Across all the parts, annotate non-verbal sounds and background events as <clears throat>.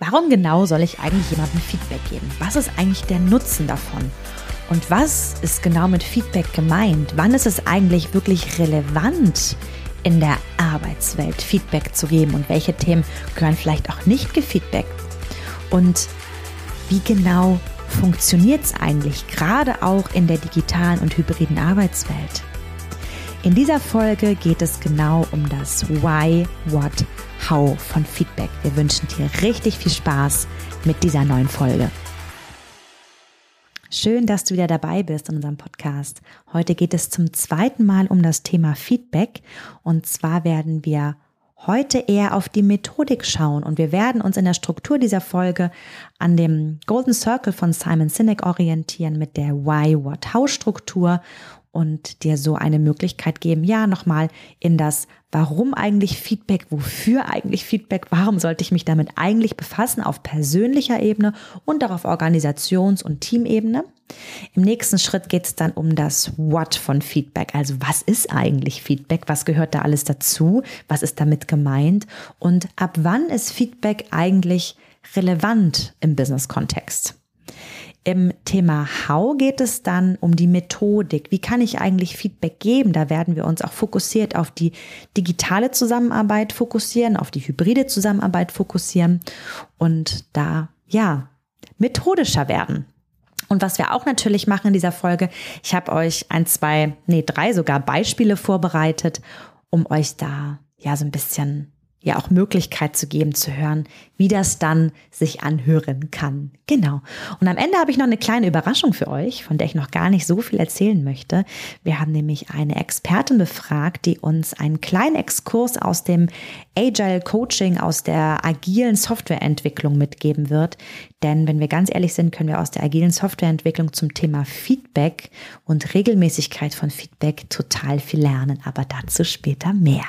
Warum genau soll ich eigentlich jemandem Feedback geben? Was ist eigentlich der Nutzen davon? Und was ist genau mit Feedback gemeint? Wann ist es eigentlich wirklich relevant, in der Arbeitswelt Feedback zu geben? Und welche Themen gehören vielleicht auch nicht gefeedbackt? Und wie genau funktioniert es eigentlich, gerade auch in der digitalen und hybriden Arbeitswelt? In dieser Folge geht es genau um das Why, What, How von Feedback. Wir wünschen dir richtig viel Spaß mit dieser neuen Folge. Schön, dass du wieder dabei bist in unserem Podcast. Heute geht es zum zweiten Mal um das Thema Feedback und zwar werden wir heute eher auf die Methodik schauen und wir werden uns in der Struktur dieser Folge an dem Golden Circle von Simon Sinek orientieren mit der Why, What, How Struktur und dir so eine Möglichkeit geben, ja, nochmal in das Warum eigentlich Feedback, wofür eigentlich Feedback, warum sollte ich mich damit eigentlich befassen auf persönlicher Ebene und auch auf Organisations- und Teamebene. Im nächsten Schritt geht es dann um das What von Feedback. Also was ist eigentlich Feedback? Was gehört da alles dazu? Was ist damit gemeint? Und ab wann ist Feedback eigentlich relevant im Business-Kontext? Im Thema How geht es dann um die Methodik. Wie kann ich eigentlich Feedback geben? Da werden wir uns auch fokussiert auf die digitale Zusammenarbeit fokussieren, auf die hybride Zusammenarbeit fokussieren und da, ja, methodischer werden. Und was wir auch natürlich machen in dieser Folge, ich habe euch ein, zwei, nee, drei sogar Beispiele vorbereitet, um euch da ja so ein bisschen ja auch Möglichkeit zu geben, zu hören, wie das dann sich anhören kann. Genau. Und am Ende habe ich noch eine kleine Überraschung für euch, von der ich noch gar nicht so viel erzählen möchte. Wir haben nämlich eine Expertin befragt, die uns einen kleinen Exkurs aus dem Agile Coaching, aus der agilen Softwareentwicklung mitgeben wird. Denn wenn wir ganz ehrlich sind, können wir aus der agilen Softwareentwicklung zum Thema Feedback und Regelmäßigkeit von Feedback total viel lernen. Aber dazu später mehr.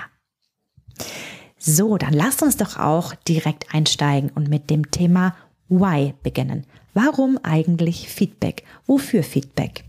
So, dann lasst uns doch auch direkt einsteigen und mit dem Thema Why beginnen. Warum eigentlich Feedback? Wofür Feedback?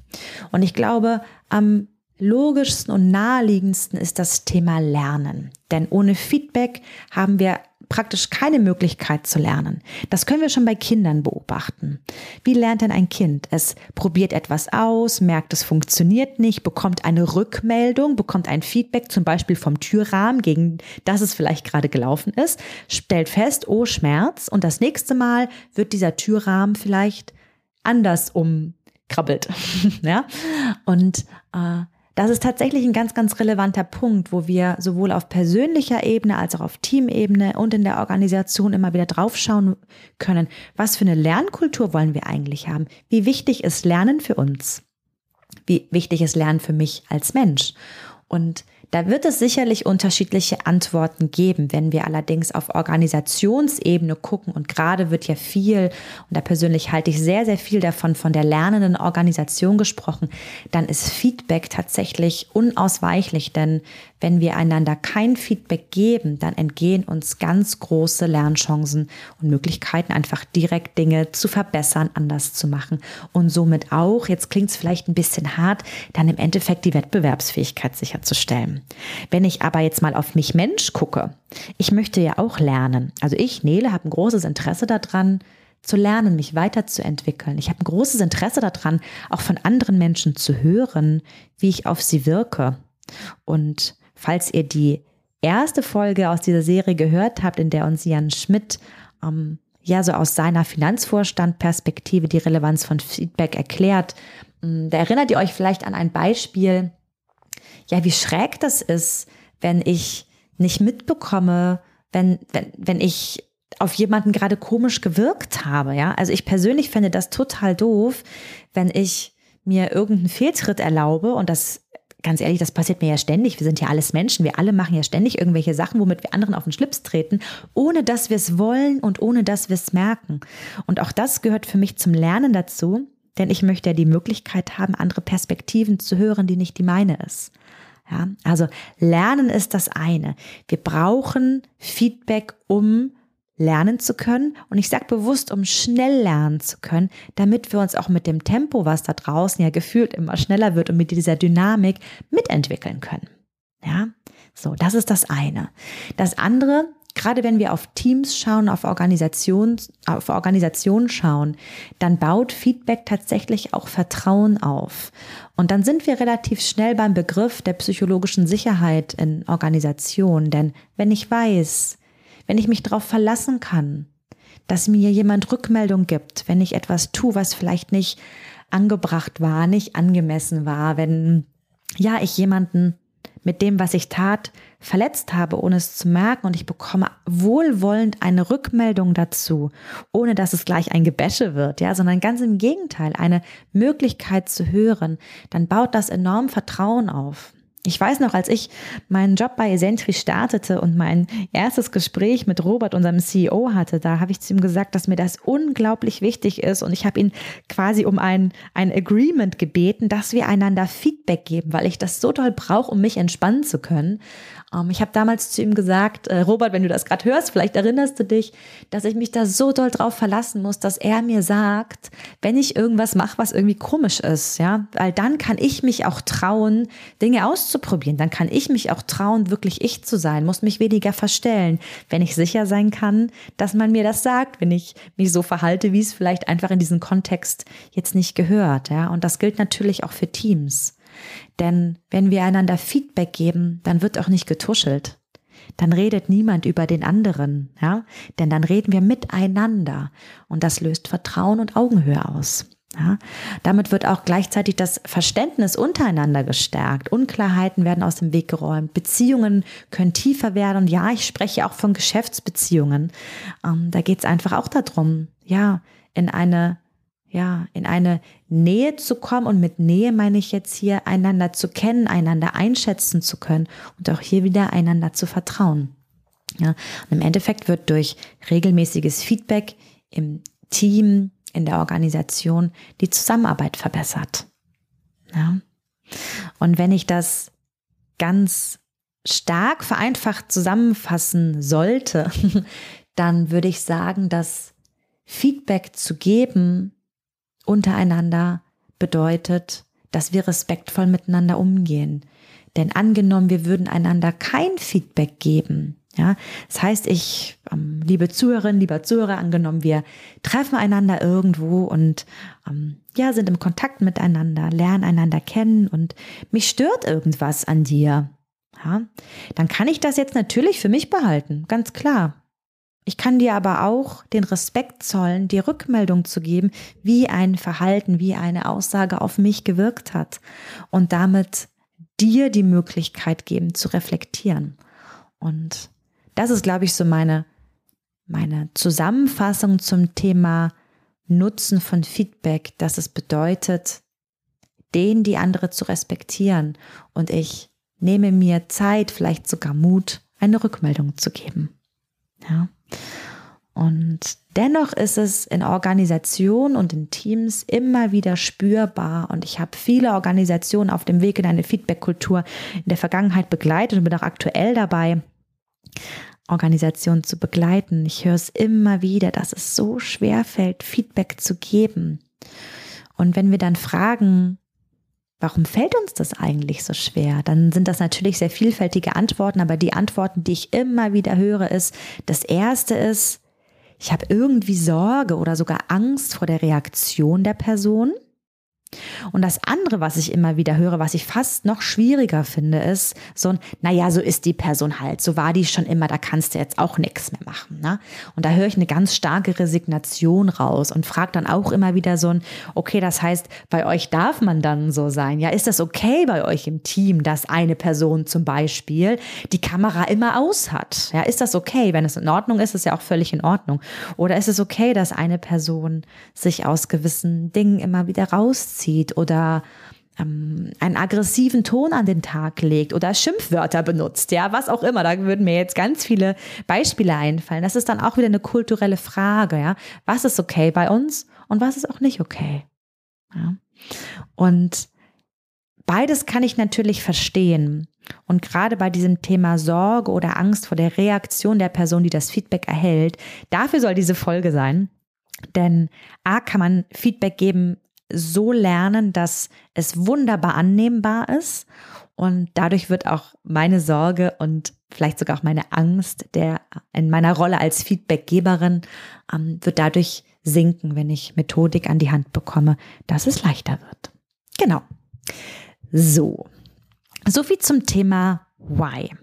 Und ich glaube, am logischsten und naheliegendsten ist das Thema Lernen. Denn ohne Feedback haben wir praktisch keine Möglichkeit zu lernen. Das können wir schon bei Kindern beobachten. Wie lernt denn ein Kind? Es probiert etwas aus, merkt, es funktioniert nicht, bekommt eine Rückmeldung, bekommt ein Feedback zum Beispiel vom Türrahmen, gegen das es vielleicht gerade gelaufen ist, stellt fest, oh Schmerz und das nächste Mal wird dieser Türrahmen vielleicht anders umkrabbelt. <laughs> ja? Und äh, das ist tatsächlich ein ganz, ganz relevanter Punkt, wo wir sowohl auf persönlicher Ebene als auch auf Teamebene und in der Organisation immer wieder draufschauen können. Was für eine Lernkultur wollen wir eigentlich haben? Wie wichtig ist Lernen für uns? Wie wichtig ist Lernen für mich als Mensch? Und da wird es sicherlich unterschiedliche Antworten geben. Wenn wir allerdings auf Organisationsebene gucken und gerade wird ja viel, und da persönlich halte ich sehr, sehr viel davon, von der lernenden Organisation gesprochen, dann ist Feedback tatsächlich unausweichlich, denn wenn wir einander kein Feedback geben, dann entgehen uns ganz große Lernchancen und Möglichkeiten, einfach direkt Dinge zu verbessern, anders zu machen und somit auch, jetzt klingt es vielleicht ein bisschen hart, dann im Endeffekt die Wettbewerbsfähigkeit sicherzustellen. Wenn ich aber jetzt mal auf mich Mensch gucke, ich möchte ja auch lernen. Also ich, Nele, habe ein großes Interesse daran, zu lernen, mich weiterzuentwickeln. Ich habe ein großes Interesse daran, auch von anderen Menschen zu hören, wie ich auf sie wirke. Und falls ihr die erste Folge aus dieser Serie gehört habt, in der uns Jan Schmidt ähm, ja so aus seiner Finanzvorstand-Perspektive die Relevanz von Feedback erklärt, ähm, da erinnert ihr euch vielleicht an ein Beispiel, ja, wie schräg das ist, wenn ich nicht mitbekomme, wenn, wenn, wenn ich auf jemanden gerade komisch gewirkt habe, ja. Also ich persönlich fände das total doof, wenn ich mir irgendeinen Fehltritt erlaube und das ganz ehrlich, das passiert mir ja ständig. Wir sind ja alles Menschen. Wir alle machen ja ständig irgendwelche Sachen, womit wir anderen auf den Schlips treten, ohne dass wir es wollen und ohne dass wir es merken. Und auch das gehört für mich zum Lernen dazu, denn ich möchte ja die Möglichkeit haben, andere Perspektiven zu hören, die nicht die meine ist. Ja, also Lernen ist das eine. Wir brauchen Feedback, um lernen zu können. Und ich sage bewusst, um schnell lernen zu können, damit wir uns auch mit dem Tempo, was da draußen ja gefühlt immer schneller wird und mit dieser Dynamik mitentwickeln können. Ja, so, das ist das eine. Das andere, Gerade wenn wir auf Teams schauen, auf Organisationen, auf Organisationen schauen, dann baut Feedback tatsächlich auch Vertrauen auf. Und dann sind wir relativ schnell beim Begriff der psychologischen Sicherheit in Organisationen. Denn wenn ich weiß, wenn ich mich darauf verlassen kann, dass mir jemand Rückmeldung gibt, wenn ich etwas tue, was vielleicht nicht angebracht war, nicht angemessen war, wenn ja, ich jemanden mit dem, was ich tat, verletzt habe, ohne es zu merken und ich bekomme wohlwollend eine Rückmeldung dazu, ohne dass es gleich ein Gebäsche wird, ja, sondern ganz im Gegenteil, eine Möglichkeit zu hören, dann baut das enorm Vertrauen auf. Ich weiß noch, als ich meinen Job bei Esentri startete und mein erstes Gespräch mit Robert, unserem CEO, hatte, da habe ich zu ihm gesagt, dass mir das unglaublich wichtig ist und ich habe ihn quasi um ein, ein Agreement gebeten, dass wir einander Feedback geben, weil ich das so toll brauche, um mich entspannen zu können. Ähm, ich habe damals zu ihm gesagt, äh, Robert, wenn du das gerade hörst, vielleicht erinnerst du dich, dass ich mich da so doll drauf verlassen muss, dass er mir sagt, wenn ich irgendwas mache, was irgendwie komisch ist, ja, weil dann kann ich mich auch trauen, Dinge auszuprobieren. Dann kann ich mich auch trauen, wirklich ich zu sein, muss mich weniger verstellen, wenn ich sicher sein kann, dass man mir das sagt, wenn ich mich so verhalte, wie es vielleicht einfach in diesem Kontext jetzt nicht gehört, ja. Und das gilt natürlich auch für Teams. Denn wenn wir einander Feedback geben, dann wird auch nicht getuschelt. Dann redet niemand über den anderen, ja? Denn dann reden wir miteinander und das löst Vertrauen und Augenhöhe aus. Ja, damit wird auch gleichzeitig das Verständnis untereinander gestärkt. Unklarheiten werden aus dem Weg geräumt. Beziehungen können tiefer werden. Und ja, ich spreche auch von Geschäftsbeziehungen. Ähm, da geht es einfach auch darum, ja, in eine ja, in eine Nähe zu kommen. Und mit Nähe meine ich jetzt hier, einander zu kennen, einander einschätzen zu können und auch hier wieder einander zu vertrauen. Ja, und im Endeffekt wird durch regelmäßiges Feedback im Team, in der Organisation die Zusammenarbeit verbessert. Ja. Und wenn ich das ganz stark vereinfacht zusammenfassen sollte, <laughs> dann würde ich sagen, dass Feedback zu geben untereinander bedeutet, dass wir respektvoll miteinander umgehen. Denn angenommen, wir würden einander kein Feedback geben, ja, das heißt, ich, ähm, liebe Zuhörerin, lieber Zuhörer, angenommen, wir treffen einander irgendwo und ähm, ja, sind im Kontakt miteinander, lernen einander kennen und mich stört irgendwas an dir, ja, dann kann ich das jetzt natürlich für mich behalten, ganz klar. Ich kann dir aber auch den Respekt zollen, die Rückmeldung zu geben, wie ein Verhalten, wie eine Aussage auf mich gewirkt hat und damit dir die Möglichkeit geben zu reflektieren. Und das ist, glaube ich, so meine, meine Zusammenfassung zum Thema Nutzen von Feedback, dass es bedeutet, den die andere zu respektieren und ich nehme mir Zeit, vielleicht sogar Mut, eine Rückmeldung zu geben. Ja. Und dennoch ist es in Organisationen und in Teams immer wieder spürbar. Und ich habe viele Organisationen auf dem Weg in eine Feedback-Kultur in der Vergangenheit begleitet und bin auch aktuell dabei, Organisationen zu begleiten. Ich höre es immer wieder, dass es so schwer fällt, Feedback zu geben. Und wenn wir dann fragen, Warum fällt uns das eigentlich so schwer? Dann sind das natürlich sehr vielfältige Antworten, aber die Antworten, die ich immer wieder höre, ist, das erste ist, ich habe irgendwie Sorge oder sogar Angst vor der Reaktion der Person. Und das andere, was ich immer wieder höre, was ich fast noch schwieriger finde, ist so ein, naja, so ist die Person halt, so war die schon immer, da kannst du jetzt auch nichts mehr machen. Ne? Und da höre ich eine ganz starke Resignation raus und frage dann auch immer wieder so ein, okay, das heißt, bei euch darf man dann so sein. Ja, ist das okay bei euch im Team, dass eine Person zum Beispiel die Kamera immer aus hat? Ja, ist das okay? Wenn es in Ordnung ist, ist ja auch völlig in Ordnung. Oder ist es okay, dass eine Person sich aus gewissen Dingen immer wieder rauszieht? Zieht oder ähm, einen aggressiven Ton an den Tag legt oder Schimpfwörter benutzt, ja, was auch immer. Da würden mir jetzt ganz viele Beispiele einfallen. Das ist dann auch wieder eine kulturelle Frage, ja. Was ist okay bei uns und was ist auch nicht okay? Ja? Und beides kann ich natürlich verstehen. Und gerade bei diesem Thema Sorge oder Angst vor der Reaktion der Person, die das Feedback erhält, dafür soll diese Folge sein. Denn A kann man Feedback geben so lernen, dass es wunderbar annehmbar ist Und dadurch wird auch meine Sorge und vielleicht sogar auch meine Angst der in meiner Rolle als Feedbackgeberin ähm, wird dadurch sinken, wenn ich Methodik an die Hand bekomme, dass es leichter wird. Genau. So. So viel zum Thema Why.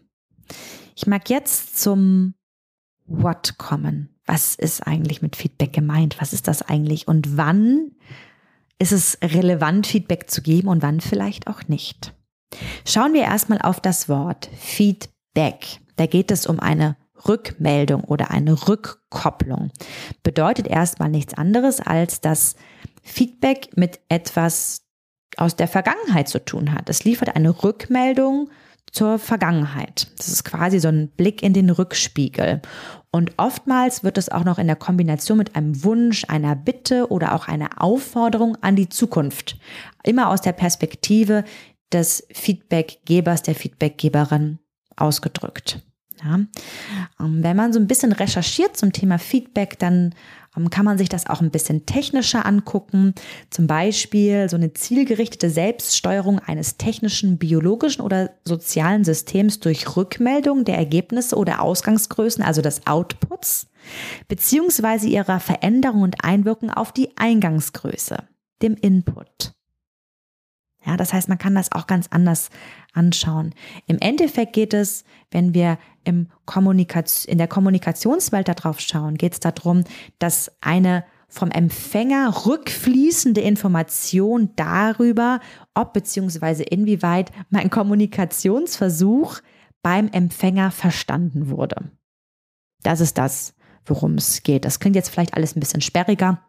Ich mag jetzt zum What kommen. Was ist eigentlich mit Feedback gemeint? Was ist das eigentlich? Und wann ist es relevant, Feedback zu geben und wann vielleicht auch nicht? Schauen wir erstmal auf das Wort Feedback. Da geht es um eine Rückmeldung oder eine Rückkopplung. Bedeutet erstmal nichts anderes, als dass Feedback mit etwas aus der Vergangenheit zu tun hat. Es liefert eine Rückmeldung zur Vergangenheit. Das ist quasi so ein Blick in den Rückspiegel. Und oftmals wird es auch noch in der Kombination mit einem Wunsch, einer Bitte oder auch einer Aufforderung an die Zukunft. Immer aus der Perspektive des Feedbackgebers, der Feedbackgeberin ausgedrückt. Ja. Ähm, wenn man so ein bisschen recherchiert zum Thema Feedback, dann kann man sich das auch ein bisschen technischer angucken. Zum Beispiel so eine zielgerichtete Selbststeuerung eines technischen, biologischen oder sozialen Systems durch Rückmeldung der Ergebnisse oder Ausgangsgrößen, also des Outputs, beziehungsweise ihrer Veränderung und Einwirkung auf die Eingangsgröße, dem Input. Ja, das heißt, man kann das auch ganz anders anschauen. Im Endeffekt geht es, wenn wir im Kommunikation, in der Kommunikationswelt darauf schauen, geht es darum, dass eine vom Empfänger rückfließende Information darüber, ob beziehungsweise inwieweit mein Kommunikationsversuch beim Empfänger verstanden wurde. Das ist das, worum es geht. Das klingt jetzt vielleicht alles ein bisschen sperriger.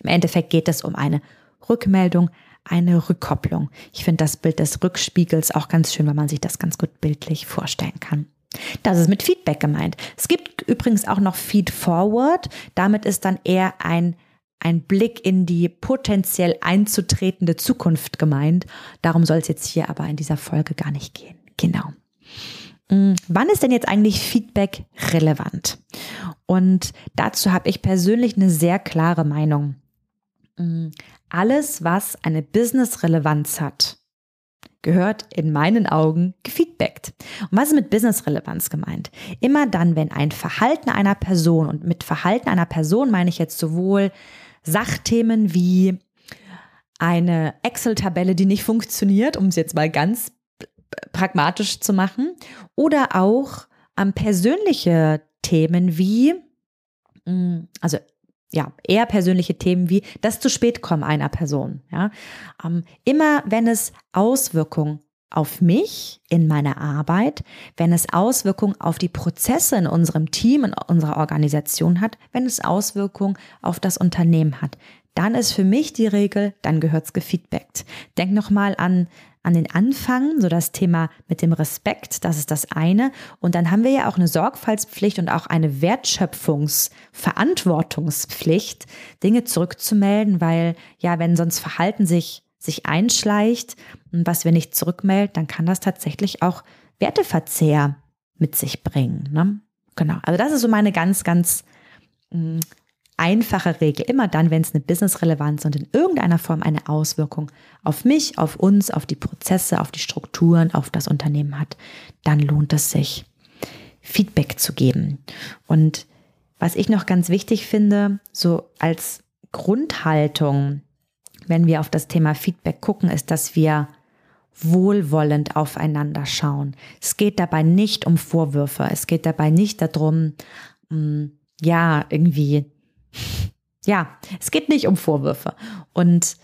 Im Endeffekt geht es um eine Rückmeldung, eine Rückkopplung. Ich finde das Bild des Rückspiegels auch ganz schön, weil man sich das ganz gut bildlich vorstellen kann. Das ist mit Feedback gemeint. Es gibt übrigens auch noch Feed Forward. Damit ist dann eher ein, ein Blick in die potenziell einzutretende Zukunft gemeint. Darum soll es jetzt hier aber in dieser Folge gar nicht gehen. Genau. Hm, wann ist denn jetzt eigentlich Feedback relevant? Und dazu habe ich persönlich eine sehr klare Meinung. Hm, alles, was eine Business-Relevanz hat, gehört in meinen Augen gefeedbackt. Und was ist mit Business-Relevanz gemeint? Immer dann, wenn ein Verhalten einer Person, und mit Verhalten einer Person meine ich jetzt sowohl Sachthemen wie eine Excel-Tabelle, die nicht funktioniert, um es jetzt mal ganz pragmatisch zu machen, oder auch ähm, persönliche Themen wie, hm, also ja, eher persönliche Themen wie das zu spät kommen einer Person. Ja, ähm, immer wenn es Auswirkungen auf mich in meiner Arbeit, wenn es Auswirkungen auf die Prozesse in unserem Team, in unserer Organisation hat, wenn es Auswirkungen auf das Unternehmen hat, dann ist für mich die Regel, dann gehört es gefeedbackt. Denk nochmal an an den Anfang, so das Thema mit dem Respekt, das ist das eine. Und dann haben wir ja auch eine Sorgfaltspflicht und auch eine Wertschöpfungsverantwortungspflicht, Dinge zurückzumelden, weil ja, wenn sonst Verhalten sich, sich einschleicht und was wir nicht zurückmelden, dann kann das tatsächlich auch Werteverzehr mit sich bringen. Ne? Genau. Also das ist so meine ganz, ganz mm, einfache Regel. Immer dann, wenn es eine Business-Relevanz und in irgendeiner Form eine Auswirkung auf mich, auf uns, auf die Prozesse, auf die Strukturen, auf das Unternehmen hat, dann lohnt es sich, Feedback zu geben. Und was ich noch ganz wichtig finde, so als Grundhaltung, wenn wir auf das Thema Feedback gucken, ist, dass wir wohlwollend aufeinander schauen. Es geht dabei nicht um Vorwürfe. Es geht dabei nicht darum, mm, ja, irgendwie ja, es geht nicht um Vorwürfe. Und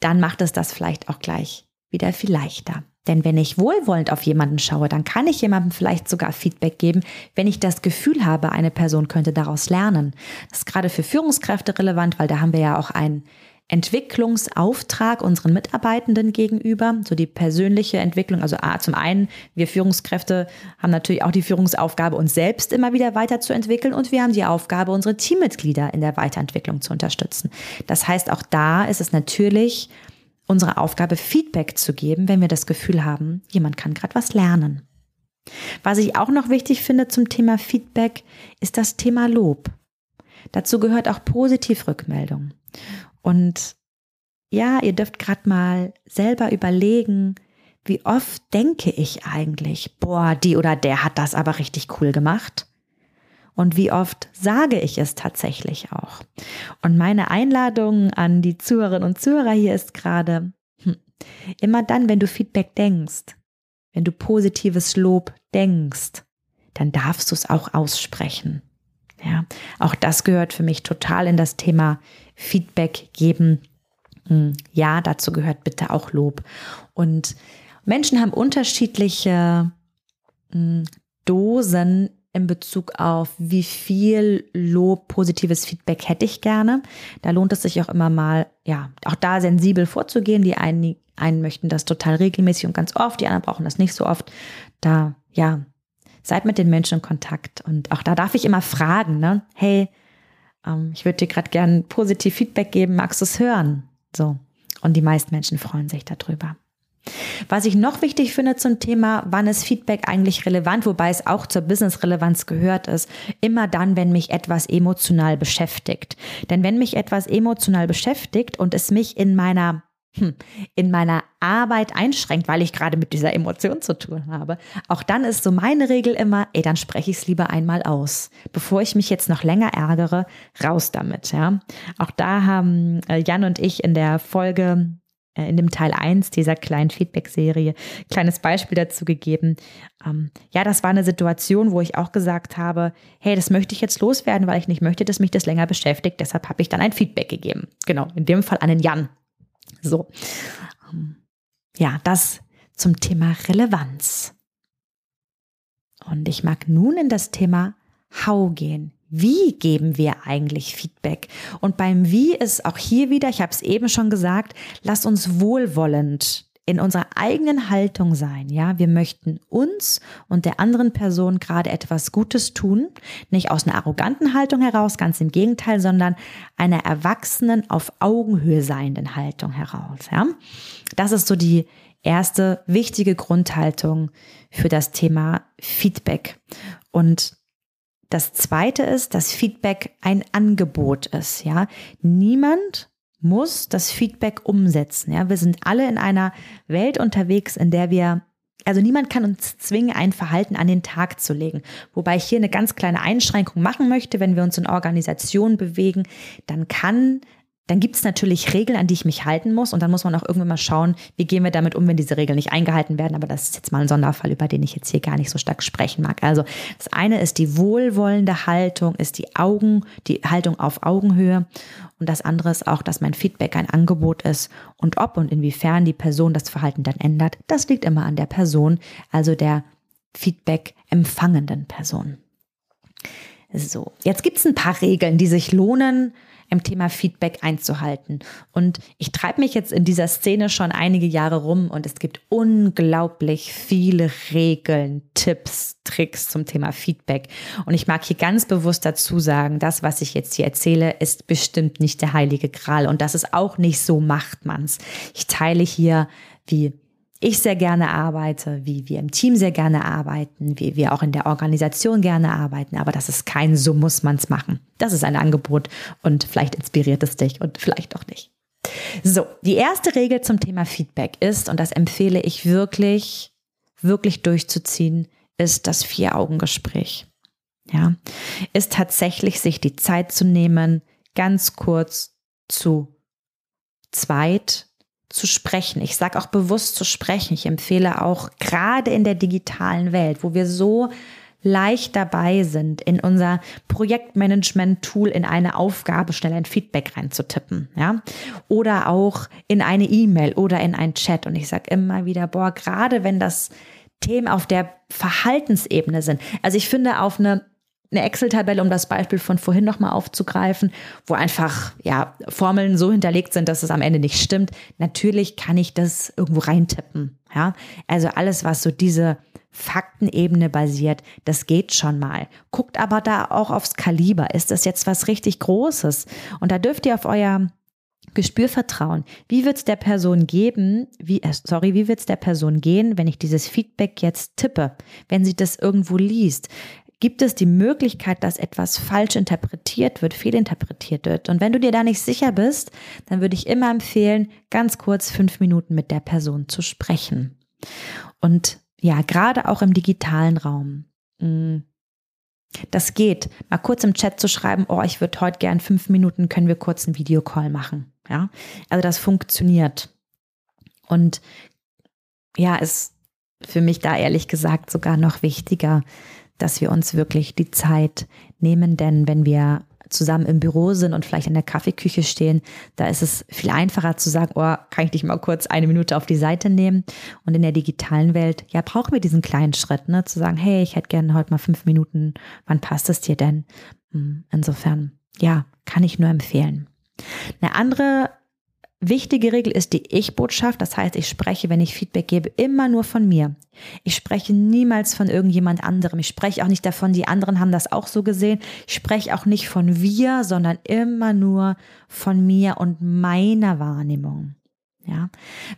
dann macht es das vielleicht auch gleich wieder viel leichter. Denn wenn ich wohlwollend auf jemanden schaue, dann kann ich jemandem vielleicht sogar Feedback geben, wenn ich das Gefühl habe, eine Person könnte daraus lernen. Das ist gerade für Führungskräfte relevant, weil da haben wir ja auch ein Entwicklungsauftrag unseren Mitarbeitenden gegenüber, so die persönliche Entwicklung. Also A, zum einen, wir Führungskräfte haben natürlich auch die Führungsaufgabe, uns selbst immer wieder weiterzuentwickeln und wir haben die Aufgabe, unsere Teammitglieder in der Weiterentwicklung zu unterstützen. Das heißt, auch da ist es natürlich unsere Aufgabe, Feedback zu geben, wenn wir das Gefühl haben, jemand kann gerade was lernen. Was ich auch noch wichtig finde zum Thema Feedback, ist das Thema Lob. Dazu gehört auch Positivrückmeldung. Und ja, ihr dürft gerade mal selber überlegen, wie oft denke ich eigentlich, boah, die oder der hat das aber richtig cool gemacht? Und wie oft sage ich es tatsächlich auch? Und meine Einladung an die Zuhörerinnen und Zuhörer hier ist gerade, hm, immer dann, wenn du Feedback denkst, wenn du positives Lob denkst, dann darfst du es auch aussprechen. Ja, auch das gehört für mich total in das Thema Feedback geben. Hm, ja, dazu gehört bitte auch Lob. Und Menschen haben unterschiedliche hm, Dosen in Bezug auf, wie viel Lob, positives Feedback hätte ich gerne. Da lohnt es sich auch immer mal, ja, auch da sensibel vorzugehen. Die einen, einen möchten das total regelmäßig und ganz oft, die anderen brauchen das nicht so oft. Da, ja, seid mit den Menschen in Kontakt. Und auch da darf ich immer fragen, ne? Hey, ähm, ich würde dir gerade gern positiv Feedback geben, magst du es hören? So. Und die meisten Menschen freuen sich darüber. Was ich noch wichtig finde zum Thema, wann ist Feedback eigentlich relevant, wobei es auch zur Business-Relevanz gehört ist, immer dann, wenn mich etwas emotional beschäftigt. Denn wenn mich etwas emotional beschäftigt und es mich in meiner in meiner Arbeit einschränkt, weil ich gerade mit dieser Emotion zu tun habe, auch dann ist so meine Regel immer, ey, dann spreche ich es lieber einmal aus, bevor ich mich jetzt noch länger ärgere, raus damit, ja. Auch da haben äh, Jan und ich in der Folge äh, in dem Teil 1 dieser kleinen Feedback-Serie kleines Beispiel dazu gegeben. Ähm, ja, das war eine Situation, wo ich auch gesagt habe, hey, das möchte ich jetzt loswerden, weil ich nicht möchte, dass mich das länger beschäftigt. Deshalb habe ich dann ein Feedback gegeben. Genau, in dem Fall an den Jan. So. Ähm, ja, das zum Thema Relevanz. Und ich mag nun in das Thema How gehen. Wie geben wir eigentlich Feedback? Und beim Wie ist auch hier wieder, ich habe es eben schon gesagt, lasst uns wohlwollend in unserer eigenen Haltung sein. Ja, wir möchten uns und der anderen Person gerade etwas Gutes tun, nicht aus einer arroganten Haltung heraus, ganz im Gegenteil, sondern einer erwachsenen, auf Augenhöhe seienden Haltung heraus. Ja, das ist so die erste wichtige Grundhaltung für das Thema Feedback. Und das zweite ist, dass Feedback ein Angebot ist, ja. Niemand muss das Feedback umsetzen, ja. Wir sind alle in einer Welt unterwegs, in der wir also niemand kann uns zwingen, ein Verhalten an den Tag zu legen. Wobei ich hier eine ganz kleine Einschränkung machen möchte, wenn wir uns in Organisationen bewegen, dann kann dann gibt es natürlich Regeln, an die ich mich halten muss. Und dann muss man auch irgendwann mal schauen, wie gehen wir damit um, wenn diese Regeln nicht eingehalten werden. Aber das ist jetzt mal ein Sonderfall, über den ich jetzt hier gar nicht so stark sprechen mag. Also das eine ist die wohlwollende Haltung, ist die Augen, die Haltung auf Augenhöhe. Und das andere ist auch, dass mein Feedback ein Angebot ist. Und ob und inwiefern die Person das Verhalten dann ändert, das liegt immer an der Person, also der Feedback empfangenden Person. So, jetzt gibt es ein paar Regeln, die sich lohnen, im Thema Feedback einzuhalten. Und ich treibe mich jetzt in dieser Szene schon einige Jahre rum und es gibt unglaublich viele Regeln, Tipps, Tricks zum Thema Feedback. Und ich mag hier ganz bewusst dazu sagen, das, was ich jetzt hier erzähle, ist bestimmt nicht der heilige Gral. Und das ist auch nicht so macht man's. Ich teile hier, wie ich sehr gerne arbeite, wie wir im Team sehr gerne arbeiten, wie wir auch in der Organisation gerne arbeiten. Aber das ist kein so muss man's machen. Das ist ein Angebot und vielleicht inspiriert es dich und vielleicht auch nicht. So, die erste Regel zum Thema Feedback ist, und das empfehle ich wirklich, wirklich durchzuziehen, ist das Vier-Augen-Gespräch. Ja, ist tatsächlich sich die Zeit zu nehmen, ganz kurz zu zweit zu sprechen. Ich sage auch bewusst zu sprechen. Ich empfehle auch gerade in der digitalen Welt, wo wir so leicht dabei sind, in unser Projektmanagement-Tool in eine Aufgabe schnell ein Feedback reinzutippen, ja, oder auch in eine E-Mail oder in einen Chat. Und ich sage immer wieder, boah, gerade wenn das Themen auf der Verhaltensebene sind. Also ich finde auf eine eine Excel-Tabelle, um das Beispiel von vorhin nochmal aufzugreifen, wo einfach ja Formeln so hinterlegt sind, dass es am Ende nicht stimmt. Natürlich kann ich das irgendwo reintippen. Ja, also alles, was so diese Faktenebene basiert, das geht schon mal. Guckt aber da auch aufs Kaliber. Ist das jetzt was richtig Großes? Und da dürft ihr auf euer Gespür vertrauen. Wie wird es der Person geben, wie, äh, sorry, wie wird es der Person gehen, wenn ich dieses Feedback jetzt tippe, wenn sie das irgendwo liest? Gibt es die Möglichkeit, dass etwas falsch interpretiert wird, fehlinterpretiert wird. Und wenn du dir da nicht sicher bist, dann würde ich immer empfehlen, ganz kurz fünf Minuten mit der Person zu sprechen. Und ja, gerade auch im digitalen Raum. Mm, das geht. Mal kurz im Chat zu schreiben, oh, ich würde heute gern fünf Minuten, können wir kurz einen Videocall machen. Ja, also das funktioniert. Und ja, ist für mich da ehrlich gesagt sogar noch wichtiger, dass wir uns wirklich die Zeit nehmen, denn wenn wir zusammen im Büro sind und vielleicht in der Kaffeeküche stehen, da ist es viel einfacher zu sagen, oh, kann ich dich mal kurz eine Minute auf die Seite nehmen? Und in der digitalen Welt, ja, brauchen wir diesen kleinen Schritt, ne, zu sagen, hey, ich hätte gerne heute mal fünf Minuten, wann passt es dir denn? Hm, insofern, ja, kann ich nur empfehlen. Eine andere Wichtige Regel ist die Ich-Botschaft. Das heißt, ich spreche, wenn ich Feedback gebe, immer nur von mir. Ich spreche niemals von irgendjemand anderem. Ich spreche auch nicht davon, die anderen haben das auch so gesehen. Ich spreche auch nicht von wir, sondern immer nur von mir und meiner Wahrnehmung. Ja.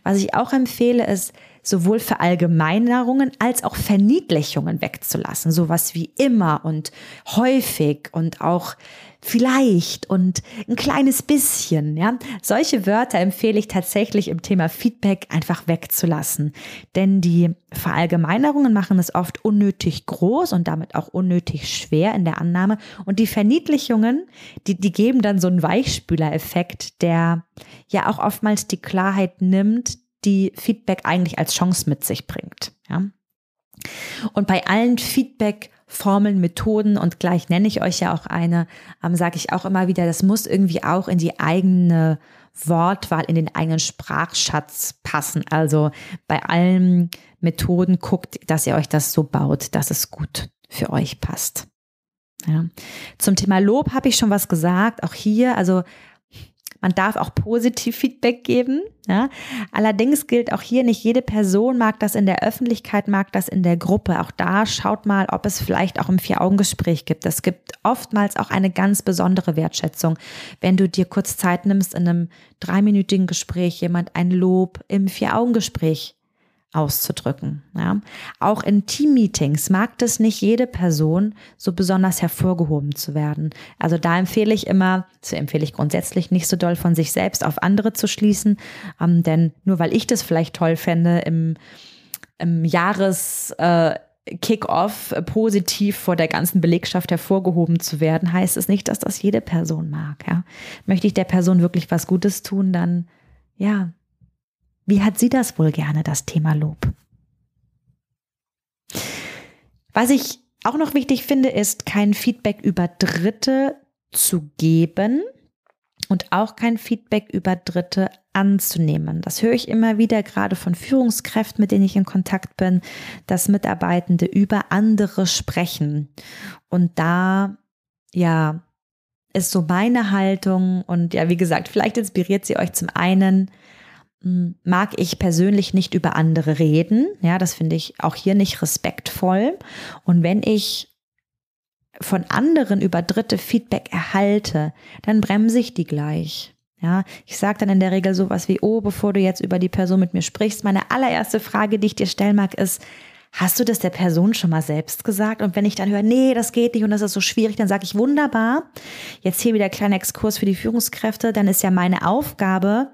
Was ich auch empfehle, ist, sowohl Verallgemeinerungen als auch Verniedlichungen wegzulassen. Sowas wie immer und häufig und auch vielleicht und ein kleines bisschen, ja. Solche Wörter empfehle ich tatsächlich im Thema Feedback einfach wegzulassen. Denn die Verallgemeinerungen machen es oft unnötig groß und damit auch unnötig schwer in der Annahme. Und die Verniedlichungen, die, die geben dann so einen Weichspülereffekt, der ja auch oftmals die Klarheit nimmt, die Feedback eigentlich als Chance mit sich bringt, ja. Und bei allen Feedback Formeln, Methoden und gleich nenne ich euch ja auch eine, ähm, sage ich auch immer wieder, das muss irgendwie auch in die eigene Wortwahl, in den eigenen Sprachschatz passen. Also bei allen Methoden guckt, dass ihr euch das so baut, dass es gut für euch passt. Ja. Zum Thema Lob habe ich schon was gesagt. Auch hier, also man darf auch positiv Feedback geben. Ja. Allerdings gilt auch hier, nicht jede Person mag das in der Öffentlichkeit, mag das in der Gruppe. Auch da schaut mal, ob es vielleicht auch im Vier-Augen-Gespräch gibt. Es gibt oftmals auch eine ganz besondere Wertschätzung, wenn du dir kurz Zeit nimmst, in einem dreiminütigen Gespräch jemand ein Lob im Vier-Augen-Gespräch auszudrücken. Ja. Auch in Team-Meetings mag es nicht jede Person so besonders hervorgehoben zu werden. Also da empfehle ich immer, so empfehle ich grundsätzlich nicht so doll von sich selbst auf andere zu schließen, ähm, denn nur weil ich das vielleicht toll fände, im, im Jahres äh, Kick-off positiv vor der ganzen Belegschaft hervorgehoben zu werden, heißt es nicht, dass das jede Person mag. Ja. Möchte ich der Person wirklich was Gutes tun, dann ja, wie hat sie das wohl gerne, das Thema Lob? Was ich auch noch wichtig finde, ist, kein Feedback über Dritte zu geben und auch kein Feedback über Dritte anzunehmen. Das höre ich immer wieder, gerade von Führungskräften, mit denen ich in Kontakt bin, dass Mitarbeitende über andere sprechen. Und da, ja, ist so meine Haltung und ja, wie gesagt, vielleicht inspiriert sie euch zum einen, mag ich persönlich nicht über andere reden. Ja, das finde ich auch hier nicht respektvoll. Und wenn ich von anderen über Dritte Feedback erhalte, dann bremse ich die gleich. Ja, ich sage dann in der Regel sowas wie, oh, bevor du jetzt über die Person mit mir sprichst, meine allererste Frage, die ich dir stellen mag, ist, hast du das der Person schon mal selbst gesagt? Und wenn ich dann höre, nee, das geht nicht und das ist so schwierig, dann sage ich, wunderbar, jetzt hier wieder kleiner Exkurs für die Führungskräfte, dann ist ja meine Aufgabe,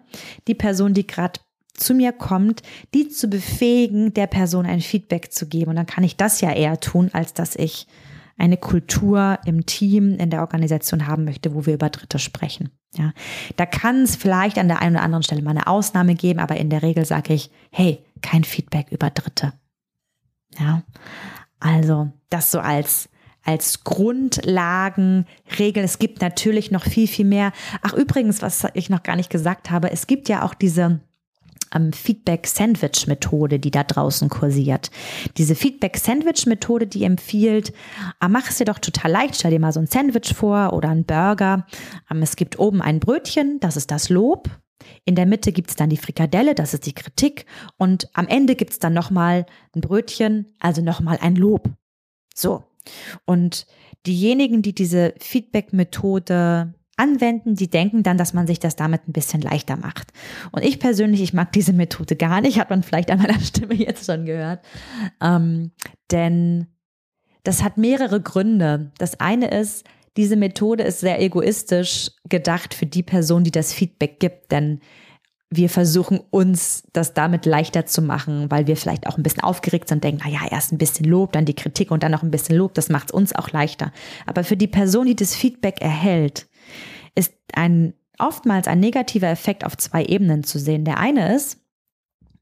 die Person, die gerade zu mir kommt, die zu befähigen, der Person ein Feedback zu geben. Und dann kann ich das ja eher tun, als dass ich eine Kultur im Team, in der Organisation haben möchte, wo wir über Dritte sprechen. Ja, da kann es vielleicht an der einen oder anderen Stelle mal eine Ausnahme geben, aber in der Regel sage ich, hey, kein Feedback über Dritte. Ja, also das so als als Grundlagenregel. Es gibt natürlich noch viel, viel mehr. Ach, übrigens, was ich noch gar nicht gesagt habe, es gibt ja auch diese ähm, Feedback-Sandwich-Methode, die da draußen kursiert. Diese Feedback-Sandwich-Methode, die empfiehlt, ah, mach es dir doch total leicht, stell dir mal so ein Sandwich vor oder ein Burger. Ähm, es gibt oben ein Brötchen, das ist das Lob. In der Mitte gibt es dann die Frikadelle, das ist die Kritik. Und am Ende gibt es dann nochmal ein Brötchen, also nochmal ein Lob. So. Und diejenigen, die diese Feedback-Methode anwenden, die denken dann, dass man sich das damit ein bisschen leichter macht. Und ich persönlich, ich mag diese Methode gar nicht, hat man vielleicht an meiner <laughs> Stimme jetzt schon gehört. Ähm, denn das hat mehrere Gründe. Das eine ist, diese Methode ist sehr egoistisch gedacht für die Person, die das Feedback gibt, denn wir versuchen uns das damit leichter zu machen, weil wir vielleicht auch ein bisschen aufgeregt sind und denken, naja, erst ein bisschen Lob, dann die Kritik und dann noch ein bisschen Lob, das macht es uns auch leichter. Aber für die Person, die das Feedback erhält, ist ein oftmals ein negativer Effekt auf zwei Ebenen zu sehen. Der eine ist,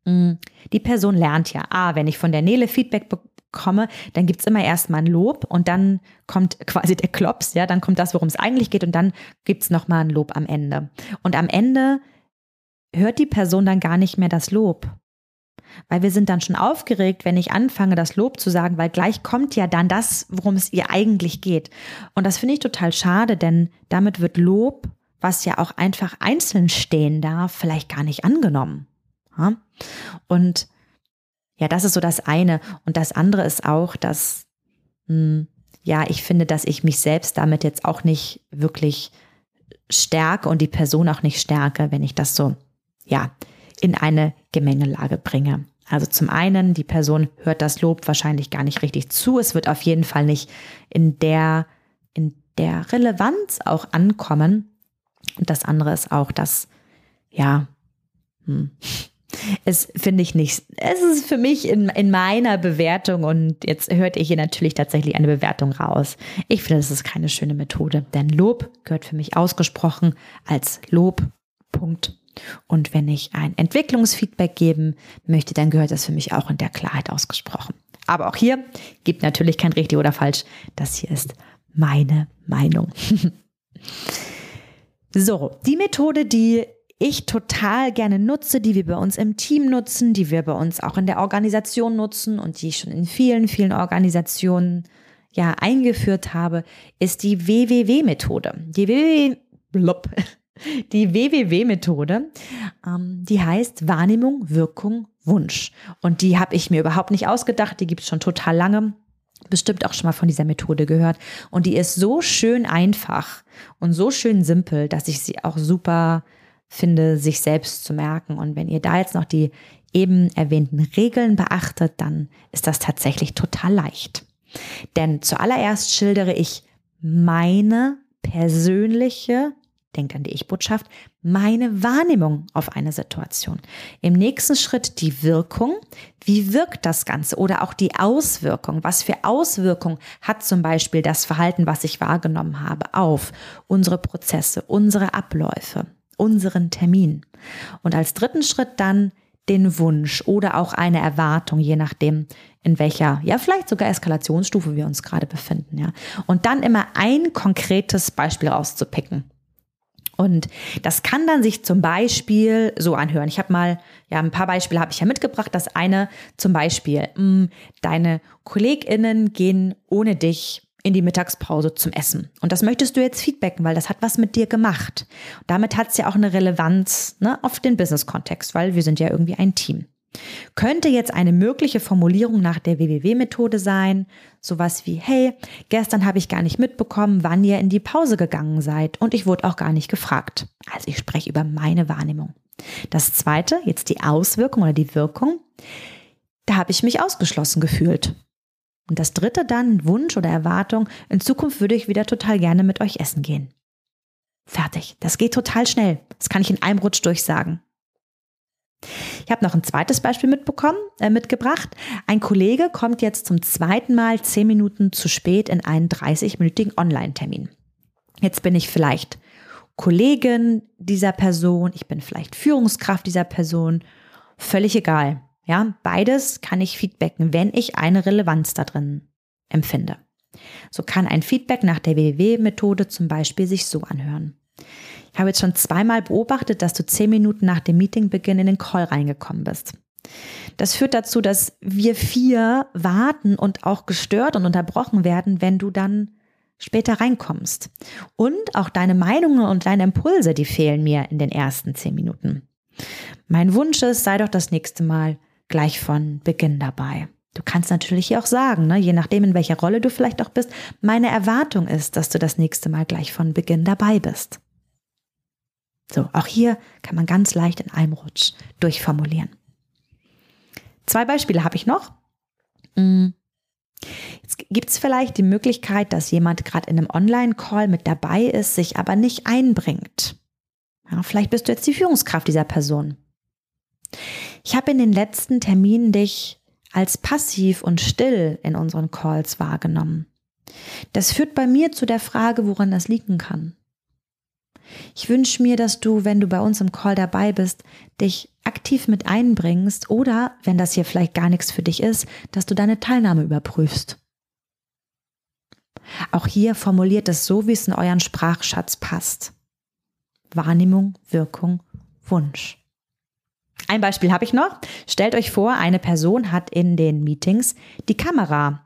mm, die Person lernt ja, ah, wenn ich von der Nele Feedback bekomme, dann gibt es immer erstmal ein Lob und dann kommt quasi der Klops, ja, dann kommt das, worum es eigentlich geht und dann gibt es nochmal ein Lob am Ende. Und am Ende hört die Person dann gar nicht mehr das Lob. Weil wir sind dann schon aufgeregt, wenn ich anfange, das Lob zu sagen, weil gleich kommt ja dann das, worum es ihr eigentlich geht. Und das finde ich total schade, denn damit wird Lob, was ja auch einfach einzeln stehen darf, vielleicht gar nicht angenommen. Und ja, das ist so das eine. Und das andere ist auch, dass, hm, ja, ich finde, dass ich mich selbst damit jetzt auch nicht wirklich stärke und die Person auch nicht stärke, wenn ich das so ja, in eine Gemengelage bringe. Also zum einen, die Person hört das Lob wahrscheinlich gar nicht richtig zu. Es wird auf jeden Fall nicht in der, in der Relevanz auch ankommen. Und das andere ist auch, dass, ja, hm, es finde ich nicht, es ist für mich in, in meiner Bewertung und jetzt hört ihr hier natürlich tatsächlich eine Bewertung raus. Ich finde, es ist keine schöne Methode, denn Lob gehört für mich ausgesprochen als Lob. Punkt und wenn ich ein Entwicklungsfeedback geben möchte, dann gehört das für mich auch in der Klarheit ausgesprochen. Aber auch hier gibt natürlich kein richtig oder falsch. Das hier ist meine Meinung. <laughs> so, die Methode, die ich total gerne nutze, die wir bei uns im Team nutzen, die wir bei uns auch in der Organisation nutzen und die ich schon in vielen, vielen Organisationen ja eingeführt habe, ist die WWW-Methode. Die WWW, blub, <laughs> die WWW-Methode, ähm, die heißt Wahrnehmung, Wirkung, Wunsch. Und die habe ich mir überhaupt nicht ausgedacht, die gibt es schon total lange. Bestimmt auch schon mal von dieser Methode gehört. Und die ist so schön einfach und so schön simpel, dass ich sie auch super finde, sich selbst zu merken. Und wenn ihr da jetzt noch die eben erwähnten Regeln beachtet, dann ist das tatsächlich total leicht. Denn zuallererst schildere ich meine persönliche denkt an die Ich-Botschaft, meine Wahrnehmung auf eine Situation. Im nächsten Schritt die Wirkung. Wie wirkt das Ganze? Oder auch die Auswirkung. Was für Auswirkung hat zum Beispiel das Verhalten, was ich wahrgenommen habe, auf unsere Prozesse, unsere Abläufe, unseren Termin? Und als dritten Schritt dann den Wunsch oder auch eine Erwartung, je nachdem, in welcher, ja, vielleicht sogar Eskalationsstufe wir uns gerade befinden, ja. Und dann immer ein konkretes Beispiel rauszupicken. Und das kann dann sich zum Beispiel so anhören. Ich habe mal, ja, ein paar Beispiele habe ich ja mitgebracht. Das eine zum Beispiel, mh, mm, deine KollegInnen gehen ohne dich in die Mittagspause zum Essen. Und das möchtest du jetzt feedbacken, weil das hat was mit dir gemacht. Und damit hat es ja auch eine Relevanz ne, auf den Business-Kontext, weil wir sind ja irgendwie ein Team. Könnte jetzt eine mögliche Formulierung nach der WWW-Methode sein, sowas wie, hey, gestern habe ich gar nicht mitbekommen, wann ihr in die Pause gegangen seid und ich wurde auch gar nicht gefragt. Also ich spreche über meine Wahrnehmung. Das zweite, jetzt die Auswirkung oder die Wirkung, da habe ich mich ausgeschlossen gefühlt. Und das dritte dann, Wunsch oder Erwartung, in Zukunft würde ich wieder total gerne mit euch essen gehen. Fertig. Das geht total schnell. Das kann ich in einem Rutsch durchsagen. Ich habe noch ein zweites Beispiel mitbekommen, äh, mitgebracht. Ein Kollege kommt jetzt zum zweiten Mal zehn Minuten zu spät in einen 30-minütigen Online-Termin. Jetzt bin ich vielleicht Kollegin dieser Person, ich bin vielleicht Führungskraft dieser Person, völlig egal. Ja, beides kann ich feedbacken, wenn ich eine Relevanz da drin empfinde. So kann ein Feedback nach der WW-Methode zum Beispiel sich so anhören. Ich habe jetzt schon zweimal beobachtet, dass du zehn Minuten nach dem Meetingbeginn in den Call reingekommen bist. Das führt dazu, dass wir vier warten und auch gestört und unterbrochen werden, wenn du dann später reinkommst. Und auch deine Meinungen und deine Impulse, die fehlen mir in den ersten zehn Minuten. Mein Wunsch ist, sei doch das nächste Mal gleich von Beginn dabei. Du kannst natürlich auch sagen, ne, je nachdem, in welcher Rolle du vielleicht auch bist, meine Erwartung ist, dass du das nächste Mal gleich von Beginn dabei bist. So, auch hier kann man ganz leicht in einem Rutsch durchformulieren. Zwei Beispiele habe ich noch. Mm. Jetzt gibt es vielleicht die Möglichkeit, dass jemand gerade in einem Online-Call mit dabei ist, sich aber nicht einbringt. Ja, vielleicht bist du jetzt die Führungskraft dieser Person. Ich habe in den letzten Terminen dich als passiv und still in unseren Calls wahrgenommen. Das führt bei mir zu der Frage, woran das liegen kann. Ich wünsche mir, dass du, wenn du bei uns im Call dabei bist, dich aktiv mit einbringst oder, wenn das hier vielleicht gar nichts für dich ist, dass du deine Teilnahme überprüfst. Auch hier formuliert es so, wie es in euren Sprachschatz passt. Wahrnehmung, Wirkung, Wunsch. Ein Beispiel habe ich noch. Stellt euch vor, eine Person hat in den Meetings die Kamera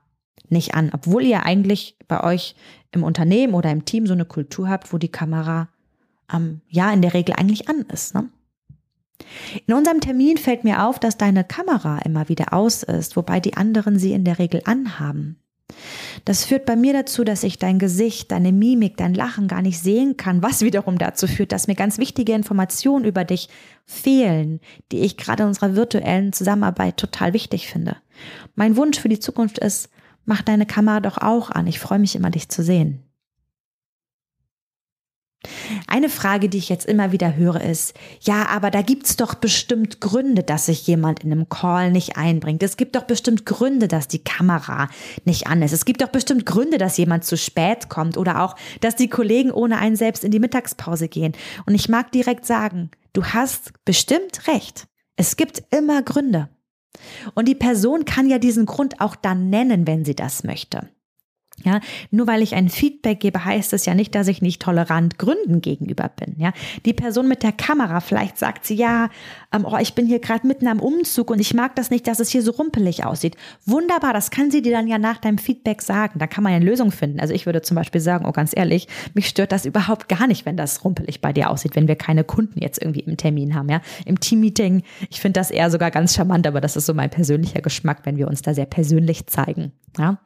nicht an, obwohl ihr eigentlich bei euch im Unternehmen oder im Team so eine Kultur habt, wo die Kamera ähm, ja in der Regel eigentlich an ist. Ne? In unserem Termin fällt mir auf, dass deine Kamera immer wieder aus ist, wobei die anderen sie in der Regel anhaben. Das führt bei mir dazu, dass ich dein Gesicht, deine Mimik, dein Lachen gar nicht sehen kann, was wiederum dazu führt, dass mir ganz wichtige Informationen über dich fehlen, die ich gerade in unserer virtuellen Zusammenarbeit total wichtig finde. Mein Wunsch für die Zukunft ist, mach deine Kamera doch auch an. Ich freue mich immer, dich zu sehen. Eine Frage, die ich jetzt immer wieder höre, ist, ja, aber da gibt's doch bestimmt Gründe, dass sich jemand in einem Call nicht einbringt. Es gibt doch bestimmt Gründe, dass die Kamera nicht an ist. Es gibt doch bestimmt Gründe, dass jemand zu spät kommt oder auch, dass die Kollegen ohne einen selbst in die Mittagspause gehen. Und ich mag direkt sagen, du hast bestimmt recht. Es gibt immer Gründe. Und die Person kann ja diesen Grund auch dann nennen, wenn sie das möchte. Ja, nur weil ich ein Feedback gebe, heißt es ja nicht, dass ich nicht tolerant Gründen gegenüber bin. Ja, die Person mit der Kamera, vielleicht sagt sie, ja, ähm, oh, ich bin hier gerade mitten am Umzug und ich mag das nicht, dass es hier so rumpelig aussieht. Wunderbar, das kann sie dir dann ja nach deinem Feedback sagen. Da kann man ja eine Lösung finden. Also ich würde zum Beispiel sagen, oh, ganz ehrlich, mich stört das überhaupt gar nicht, wenn das rumpelig bei dir aussieht, wenn wir keine Kunden jetzt irgendwie im Termin haben, ja. Im Teammeeting, ich finde das eher sogar ganz charmant, aber das ist so mein persönlicher Geschmack, wenn wir uns da sehr persönlich zeigen. Ja.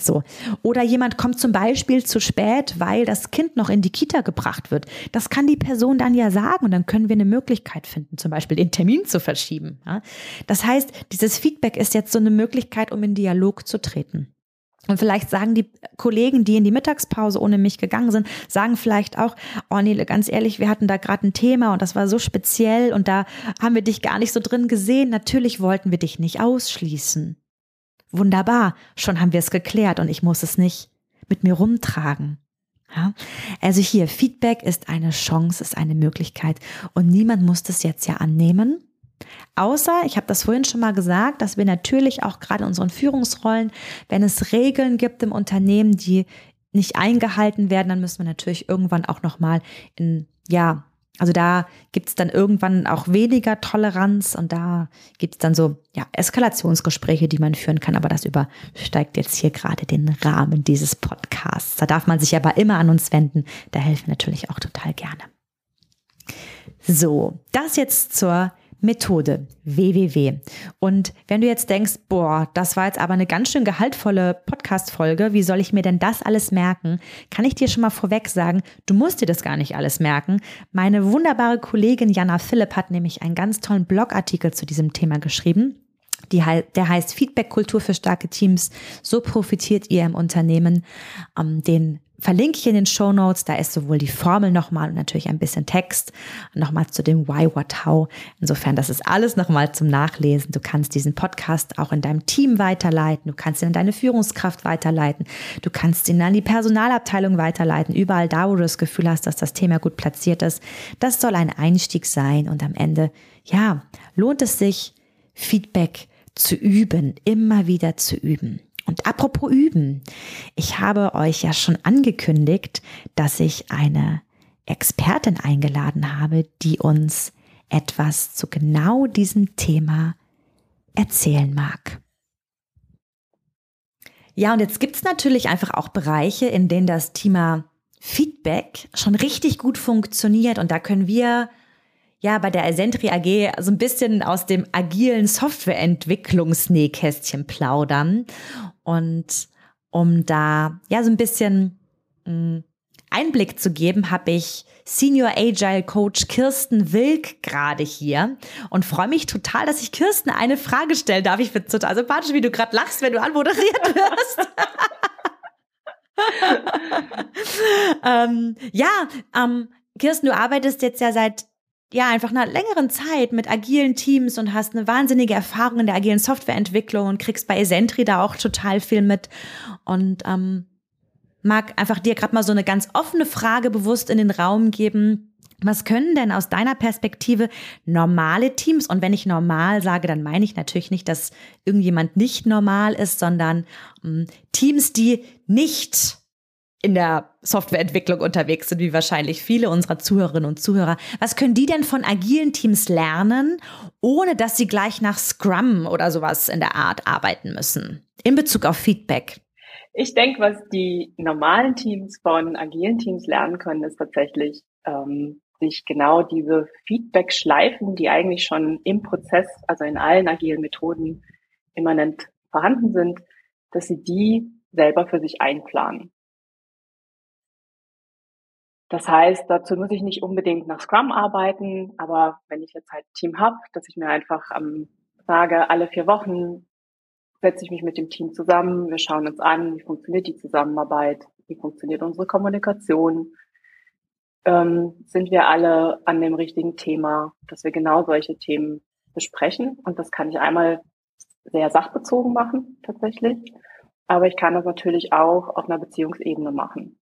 So. Oder jemand kommt zum Beispiel zu spät, weil das Kind noch in die Kita gebracht wird. Das kann die Person dann ja sagen und dann können wir eine Möglichkeit finden, zum Beispiel den Termin zu verschieben. Das heißt, dieses Feedback ist jetzt so eine Möglichkeit, um in Dialog zu treten. Und vielleicht sagen die Kollegen, die in die Mittagspause ohne mich gegangen sind, sagen vielleicht auch, oh Nele, ganz ehrlich, wir hatten da gerade ein Thema und das war so speziell und da haben wir dich gar nicht so drin gesehen. Natürlich wollten wir dich nicht ausschließen. Wunderbar, schon haben wir es geklärt und ich muss es nicht mit mir rumtragen. Ja? Also hier, Feedback ist eine Chance, ist eine Möglichkeit und niemand muss das jetzt ja annehmen. Außer, ich habe das vorhin schon mal gesagt, dass wir natürlich auch gerade in unseren Führungsrollen, wenn es Regeln gibt im Unternehmen, die nicht eingehalten werden, dann müssen wir natürlich irgendwann auch nochmal in, ja, also da gibt es dann irgendwann auch weniger Toleranz und da gibt es dann so ja, Eskalationsgespräche, die man führen kann, aber das übersteigt jetzt hier gerade den Rahmen dieses Podcasts. Da darf man sich aber immer an uns wenden, da helfen wir natürlich auch total gerne. So, das jetzt zur Methode www. Und wenn du jetzt denkst, boah, das war jetzt aber eine ganz schön gehaltvolle Podcast-Folge, wie soll ich mir denn das alles merken? Kann ich dir schon mal vorweg sagen, du musst dir das gar nicht alles merken. Meine wunderbare Kollegin Jana Philipp hat nämlich einen ganz tollen Blogartikel zu diesem Thema geschrieben. Die, der heißt Feedback-Kultur für starke Teams. So profitiert ihr im Unternehmen. Ähm, den verlinke ich in den Show Notes. Da ist sowohl die Formel nochmal und natürlich ein bisschen Text nochmal zu dem Why, What, How. Insofern, das ist alles nochmal zum Nachlesen. Du kannst diesen Podcast auch in deinem Team weiterleiten. Du kannst ihn an deine Führungskraft weiterleiten. Du kannst ihn an die Personalabteilung weiterleiten. Überall da, wo du das Gefühl hast, dass das Thema gut platziert ist. Das soll ein Einstieg sein und am Ende, ja, lohnt es sich, Feedback zu üben, immer wieder zu üben. Und apropos üben, ich habe euch ja schon angekündigt, dass ich eine Expertin eingeladen habe, die uns etwas zu genau diesem Thema erzählen mag. Ja, und jetzt gibt es natürlich einfach auch Bereiche, in denen das Thema Feedback schon richtig gut funktioniert. Und da können wir ja bei der Asentri AG so ein bisschen aus dem agilen Softwareentwicklungsnähkästchen plaudern und um da ja so ein bisschen mh, mm, Einblick zu geben, habe ich Senior Agile Coach Kirsten Wilk gerade hier und freue mich total, dass ich Kirsten eine Frage stellen darf. Ich finde total sympathisch, wie du gerade lachst, wenn du anmoderiert <laughs> wirst. <laughs> ähm, ja, ähm, Kirsten, du arbeitest jetzt ja seit ja, einfach einer längeren Zeit mit agilen Teams und hast eine wahnsinnige Erfahrung in der agilen Softwareentwicklung und kriegst bei Esentri da auch total viel mit. Und ähm, mag einfach dir gerade mal so eine ganz offene Frage bewusst in den Raum geben. Was können denn aus deiner Perspektive normale Teams, und wenn ich normal sage, dann meine ich natürlich nicht, dass irgendjemand nicht normal ist, sondern ähm, Teams, die nicht in der Softwareentwicklung unterwegs sind, wie wahrscheinlich viele unserer Zuhörerinnen und Zuhörer. Was können die denn von agilen Teams lernen, ohne dass sie gleich nach Scrum oder sowas in der Art arbeiten müssen? In Bezug auf Feedback. Ich denke, was die normalen Teams von agilen Teams lernen können, ist tatsächlich, ähm, sich genau diese Feedback-Schleifen, die eigentlich schon im Prozess, also in allen agilen Methoden immanent vorhanden sind, dass sie die selber für sich einplanen. Das heißt, dazu muss ich nicht unbedingt nach Scrum arbeiten, aber wenn ich jetzt halt ein Team habe, dass ich mir einfach ähm, sage, alle vier Wochen setze ich mich mit dem Team zusammen, wir schauen uns an, wie funktioniert die Zusammenarbeit, wie funktioniert unsere Kommunikation, ähm, sind wir alle an dem richtigen Thema, dass wir genau solche Themen besprechen. Und das kann ich einmal sehr sachbezogen machen, tatsächlich. Aber ich kann das natürlich auch auf einer Beziehungsebene machen.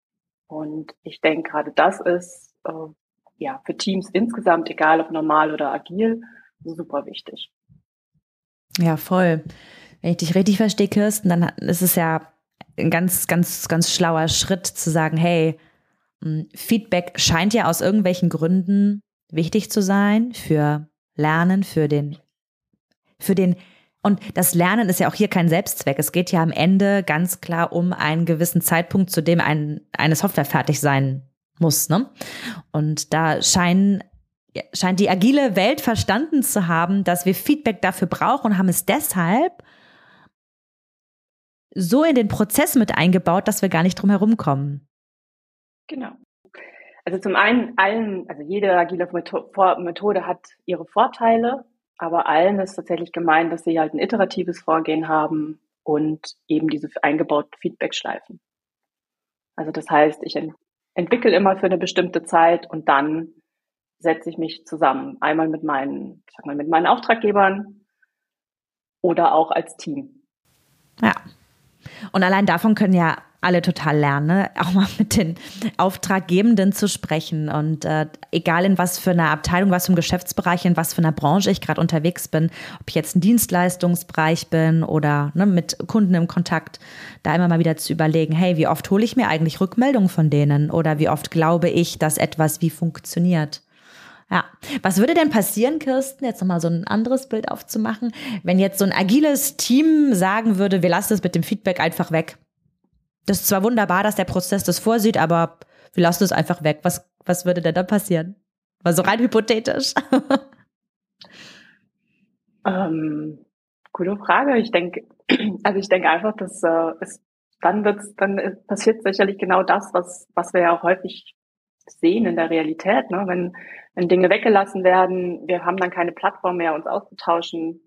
Und ich denke, gerade das ist äh, ja für Teams insgesamt, egal ob normal oder agil, super wichtig. Ja, voll. Wenn ich dich richtig verstehe, Kirsten, dann ist es ja ein ganz, ganz, ganz schlauer Schritt zu sagen, hey, hm, Feedback scheint ja aus irgendwelchen Gründen wichtig zu sein für Lernen, für den, für den und das Lernen ist ja auch hier kein Selbstzweck. Es geht ja am Ende ganz klar um einen gewissen Zeitpunkt, zu dem ein, eine Software fertig sein muss. Ne? Und da scheinen scheint die agile Welt verstanden zu haben, dass wir Feedback dafür brauchen und haben es deshalb so in den Prozess mit eingebaut, dass wir gar nicht drum herum kommen. Genau. Also zum einen allen, also jede agile Methode hat ihre Vorteile aber allen ist tatsächlich gemeint, dass sie halt ein iteratives Vorgehen haben und eben diese eingebauten Feedback-Schleifen. Also das heißt, ich ent entwickle immer für eine bestimmte Zeit und dann setze ich mich zusammen. Einmal mit meinen, sag mal, mit meinen Auftraggebern oder auch als Team. Ja. Und allein davon können ja alle total lernen, ne? auch mal mit den Auftraggebenden zu sprechen. Und äh, egal in was für einer Abteilung, was für einem Geschäftsbereich, in was für einer Branche ich gerade unterwegs bin, ob ich jetzt ein Dienstleistungsbereich bin oder ne, mit Kunden im Kontakt, da immer mal wieder zu überlegen, hey, wie oft hole ich mir eigentlich Rückmeldungen von denen oder wie oft glaube ich, dass etwas wie funktioniert. Ja. Was würde denn passieren, Kirsten, jetzt nochmal so ein anderes Bild aufzumachen, wenn jetzt so ein agiles Team sagen würde, wir lassen es mit dem Feedback einfach weg? Das ist zwar wunderbar, dass der Prozess das vorsieht, aber wir lassen es einfach weg. Was, was würde denn da passieren? War so rein hypothetisch. <laughs> ähm, gute Frage. Ich denke, <clears throat> also ich denke einfach, dass äh, es dann wird's, dann passiert sicherlich genau das, was, was wir ja auch häufig sehen in der Realität, ne? wenn, wenn Dinge weggelassen werden, wir haben dann keine Plattform mehr, uns auszutauschen,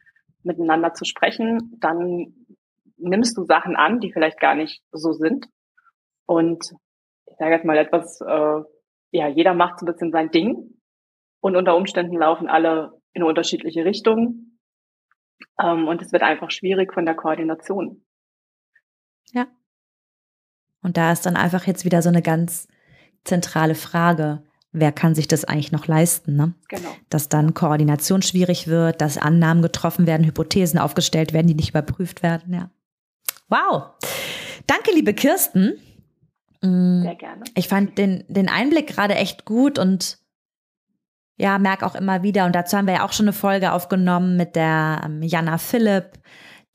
miteinander zu sprechen, dann nimmst du Sachen an, die vielleicht gar nicht so sind. Und ich sage jetzt mal etwas, äh, ja, jeder macht so ein bisschen sein Ding und unter Umständen laufen alle in unterschiedliche Richtungen. Ähm, und es wird einfach schwierig von der Koordination. Ja. Und da ist dann einfach jetzt wieder so eine ganz zentrale Frage. Wer kann sich das eigentlich noch leisten? Ne? Genau. Dass dann Koordination schwierig wird, dass Annahmen getroffen werden, Hypothesen aufgestellt werden, die nicht überprüft werden. Ja. Wow. Danke, liebe Kirsten. Mm, Sehr gerne. Ich fand den, den Einblick gerade echt gut und ja, merke auch immer wieder, und dazu haben wir ja auch schon eine Folge aufgenommen mit der ähm, Jana Philipp,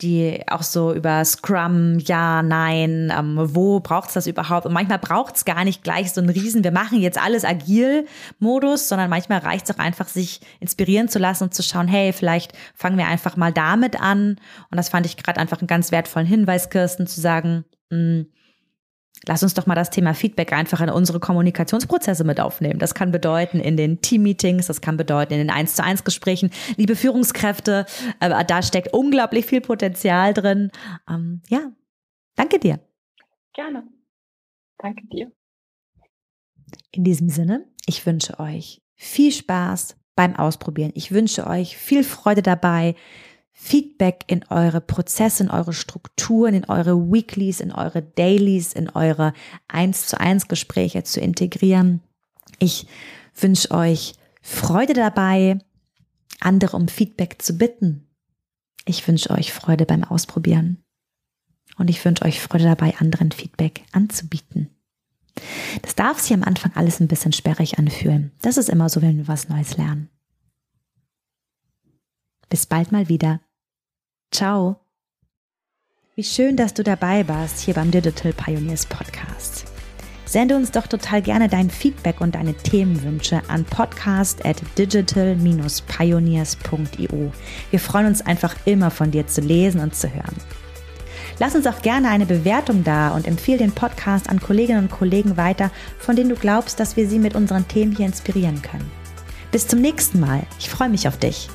die auch so über Scrum, ja, nein, ähm, wo braucht's das überhaupt? Und manchmal braucht's gar nicht gleich so einen Riesen, wir machen jetzt alles agil-Modus, sondern manchmal reicht's auch einfach, sich inspirieren zu lassen und zu schauen, hey, vielleicht fangen wir einfach mal damit an. Und das fand ich gerade einfach einen ganz wertvollen Hinweis, Kirsten, zu sagen, mh, hm, lass uns doch mal das Thema Feedback einfach in unsere Kommunikationsprozesse mit aufnehmen. Das kann bedeuten in den Team-Meetings, das kann bedeuten in den 1 zu 1 Gesprächen. Liebe Führungskräfte, äh, da steckt unglaublich viel Potenzial drin. Ähm, ja, danke dir. Gerne. Danke dir. In diesem Sinne, ich wünsche euch viel Spaß beim Ausprobieren. Ich wünsche euch viel Freude dabei, Feedback in eure Prozesse, in eure Strukturen, in eure Weeklies, in eure Dailies, in eure 1 zu 1 Gespräche zu integrieren. Ich wünsche euch Freude dabei, andere um Feedback zu bitten. Ich wünsche euch Freude beim Ausprobieren. Und ich wünsche euch Freude dabei, anderen Feedback anzubieten. Das darf sich am Anfang alles ein bisschen sperrig anfühlen. Das ist immer so, wenn wir was Neues lernen. Bis bald mal wieder. Ciao. Wie schön, dass du dabei warst hier beim Digital Pioneers Podcast. Sende uns doch total gerne dein Feedback und deine Themenwünsche an podcast at digital-pioneers.io. Wir freuen uns einfach immer von dir zu lesen und zu hören. Lass uns auch gerne eine Bewertung da und empfehle den Podcast an Kolleginnen und Kollegen weiter, von denen du glaubst, dass wir sie mit unseren Themen hier inspirieren können. Bis zum nächsten Mal. Ich freue mich auf dich.